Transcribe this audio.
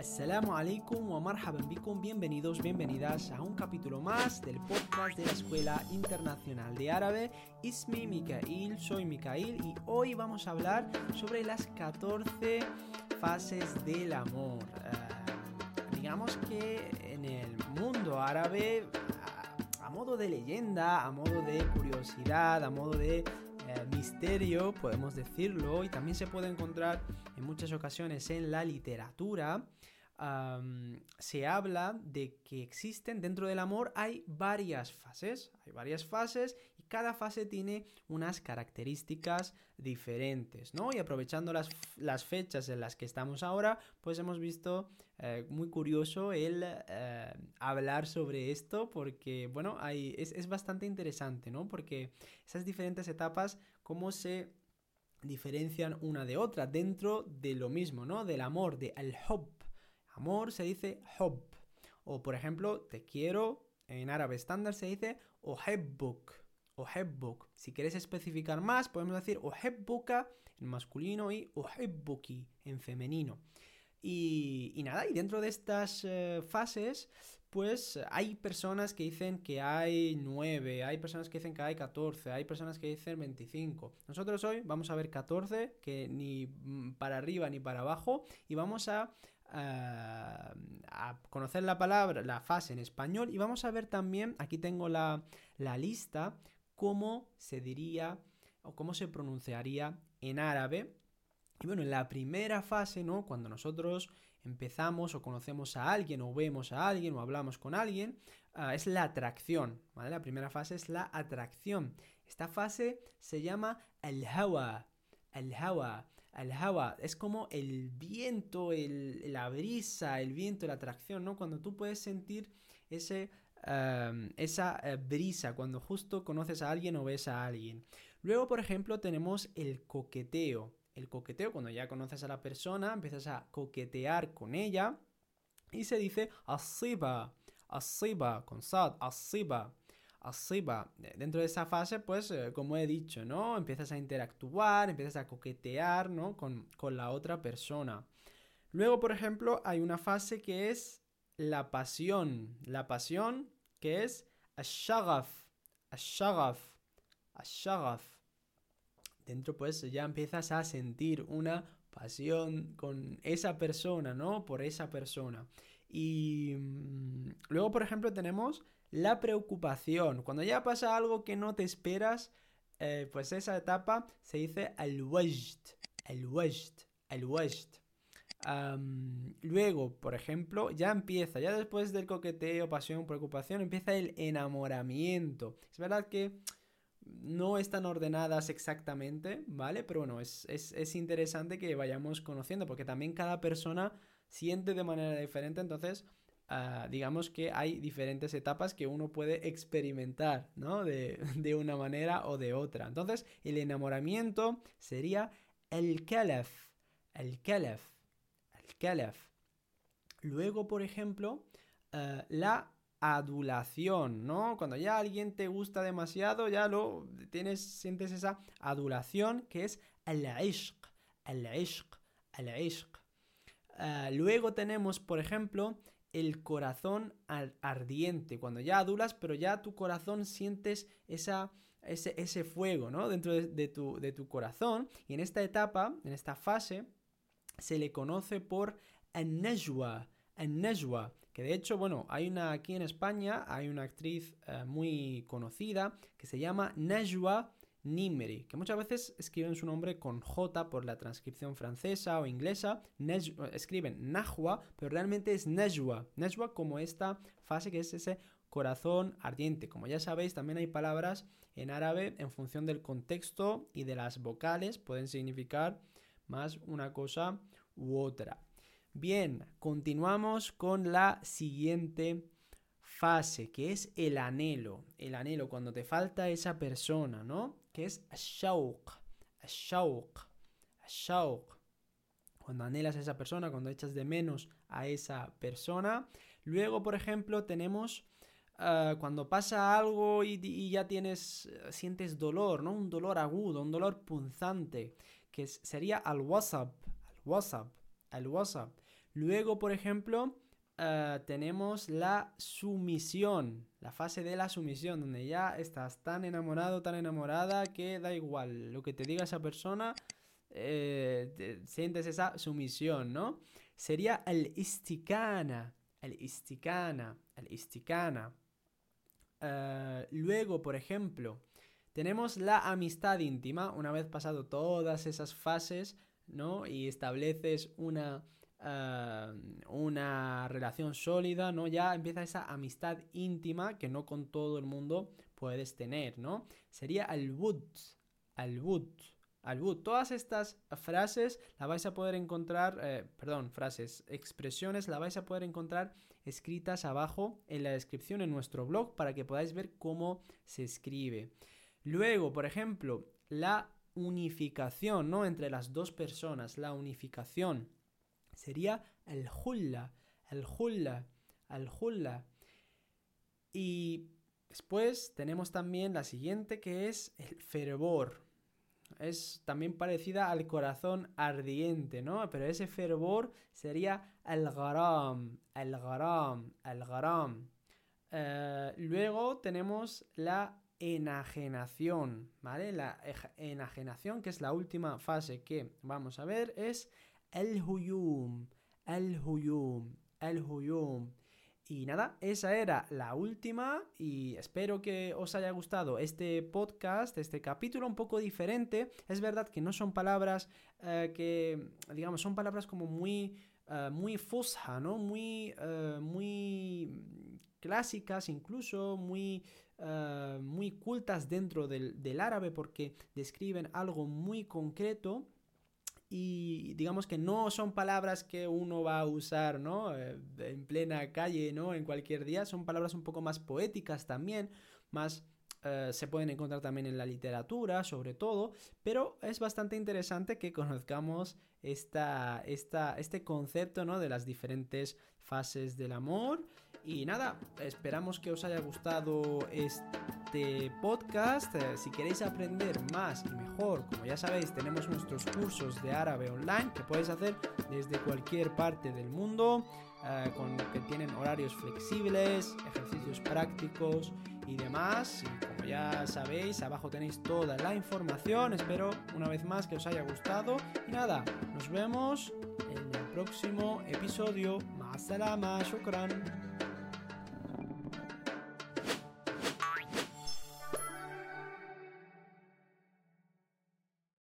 Assalamu alaikum wa marhaban bikum, bienvenidos, bienvenidas a un capítulo más del podcast de la Escuela Internacional de Árabe. Ismi Mikail, soy Mikail y hoy vamos a hablar sobre las 14 fases del amor. Eh, digamos que en el mundo árabe, a modo de leyenda, a modo de curiosidad, a modo de eh, misterio, podemos decirlo, y también se puede encontrar en muchas ocasiones en la literatura, se habla de que existen dentro del amor hay varias fases, hay varias fases cada fase tiene unas características diferentes, ¿no? Y aprovechando las, las fechas en las que estamos ahora, pues hemos visto eh, muy curioso el eh, hablar sobre esto porque, bueno, hay, es, bastante interesante, ¿no? Porque esas diferentes etapas, cómo se diferencian una de otra dentro de lo mismo, ¿no? Del amor, de al-hub Amor se dice hob. O por ejemplo, te quiero, en árabe estándar se dice ohebbuk. Ohebbuk. Si quieres especificar más, podemos decir ohebbuka en masculino y ohebbuki en femenino. Y, nada, y dentro de estas eh, fases, pues hay personas que dicen que hay 9, hay personas que dicen que hay 14, hay personas que dicen 25. Nosotros hoy vamos a ver 14, que ni mm, para arriba ni para abajo, y vamos a a conocer la palabra, la fase en español y vamos a ver también, aquí tengo la, la lista, cómo se diría o cómo se pronunciaría en árabe. Y bueno, en la primera fase, ¿no? Cuando nosotros empezamos o conocemos a alguien o vemos a alguien o hablamos con alguien, ah, es la atracción. La primera fase es la atracción. Esta fase se llama el hawa, el hawa. El hawa es como el viento, el, la brisa, el viento, la atracción, ¿no? Cuando tú puedes sentir ese, em, esa eh, brisa, cuando justo conoces a alguien o ves a alguien. Luego, por ejemplo, tenemos el coqueteo. El coqueteo, cuando ya conoces a la persona, empiezas a coquetear con ella y se dice asiba, asiba, con sad, asiba va Dentro de esa fase, pues, eh, como he dicho, ¿no? Empiezas a interactuar, empiezas a coquetear, ¿no? Con, la otra persona. Luego, por ejemplo, hay una fase que es la pasión. La pasión que es ashagaf, ashagaf, ashagaf. Dentro, pues, ya empiezas a sentir una pasión con esa persona, ¿no? Por esa persona. Y mm, luego, por ejemplo, tenemos la preocupación. Cuando ya pasa algo que no te esperas, eh, pues esa etapa se dice al-wajd, al-wajd, al-wajd. Luego, por ejemplo, ya empieza, ya después del coqueteo, pasión, preocupación, empieza el enamoramiento. Es verdad que no están ordenadas exactamente, ¿vale? Pero bueno, es, es interesante que vayamos conociendo, porque también cada persona siente de manera diferente, entonces Ah, digamos que hay diferentes etapas que uno puede experimentar, ¿no? De, una manera o de otra. Entonces, el enamoramiento sería el calaf, el calaf, el calaf. Luego, por ejemplo, ah, la adulación, ¿no? Cuando ya alguien te gusta demasiado, ya lo tienes, sientes esa adulación que es el ishq, el ishq, el ishq. Ah, luego tenemos, por ejemplo, el corazón ardiente, cuando ya adulas, pero ya tu corazón sientes esa, ese, fuego, ¿no? Dentro de, tu, de, tu, corazón. Y en esta etapa, en esta fase, se le conoce por el-najwa, que de hecho, bueno, hay una aquí en España, hay una actriz eh, muy conocida que se llama Najwa Nimri, que muchas veces escriben su nombre con J por la transcripción francesa o inglesa, escriben Najwa, pero realmente es Najwa, Najwa como esta fase que es ese corazón ardiente. Como ya sabéis, también hay palabras en árabe en función del contexto y de las vocales, pueden significar más una cosa u otra. Bien, continuamos con la siguiente fase, que es el anhelo. El anhelo, cuando te falta esa persona, ¿no? Que es shauq, shauq, shauq. Cuando anhelas a esa persona, cuando echas de menos a esa persona. Luego, por ejemplo, tenemos ah, cuando pasa algo y, ya tienes, sientes dolor, ¿no? Un dolor agudo, un dolor punzante, que sería al WhatsApp, al WhatsApp, al WhatsApp. Luego, por ejemplo, eh, tenemos la sumisión, la fase de la sumisión, donde ya estás tan enamorado, tan enamorada, que da igual lo que te diga esa persona, eh, sientes esa sumisión, ¿no? Sería el isticana, el isticana, el isticana. Eh, luego, por ejemplo, tenemos la amistad íntima, una vez pasado todas esas fases, ¿no? Y estableces una, eh, una relación sólida, ¿no? Ya empieza esa amistad íntima que no con todo el mundo puedes tener, ¿no? Sería al wud, al wud, al wud. Todas estas frases las vais a poder encontrar, eh, perdón, frases, expresiones, las vais a poder encontrar escritas abajo en la descripción en nuestro blog para que podáis ver cómo se escribe. Luego, por ejemplo, la unificación, ¿no? Entre las dos personas, la unificación sería el hulla, el hulla, el hulla. Y después tenemos también la siguiente que es el fervor. Es también parecida al corazón ardiente, ¿no? Pero ese fervor sería el garam, el garam, el garam. Eh, luego tenemos la enajenación, ¿vale? La enajenación, que es la última fase que vamos a ver, es el huyum, el huyum, el huyum. Y nada, esa era la última y espero que os haya gustado este podcast, este capítulo un poco diferente. Es verdad que no son palabras eh, que, digamos, son palabras como muy, uh, muy fusha, ¿no? Muy, eh, muy clásicas incluso, muy eh, muy cultas dentro del, árabe porque describen algo muy concreto y digamos que no son palabras que uno va a usar, ¿no? Eh, en plena calle, ¿no? En cualquier día, son palabras un poco más poéticas también, más eh, se pueden encontrar también en la literatura, sobre todo, pero es bastante interesante que conozcamos esta, esta, este concepto, ¿no? De las diferentes fases del amor y nada, esperamos que os haya gustado este podcast. Eh, si queréis aprender más y mejor, como ya sabéis, tenemos nuestros cursos de árabe online que podéis hacer desde cualquier parte del mundo, eh, con que tienen horarios flexibles, ejercicios prácticos y demás. Y como ya sabéis, abajo tenéis toda la información. Espero una vez más que os haya gustado. Y nada, nos vemos en el próximo episodio. Más salama, shukran.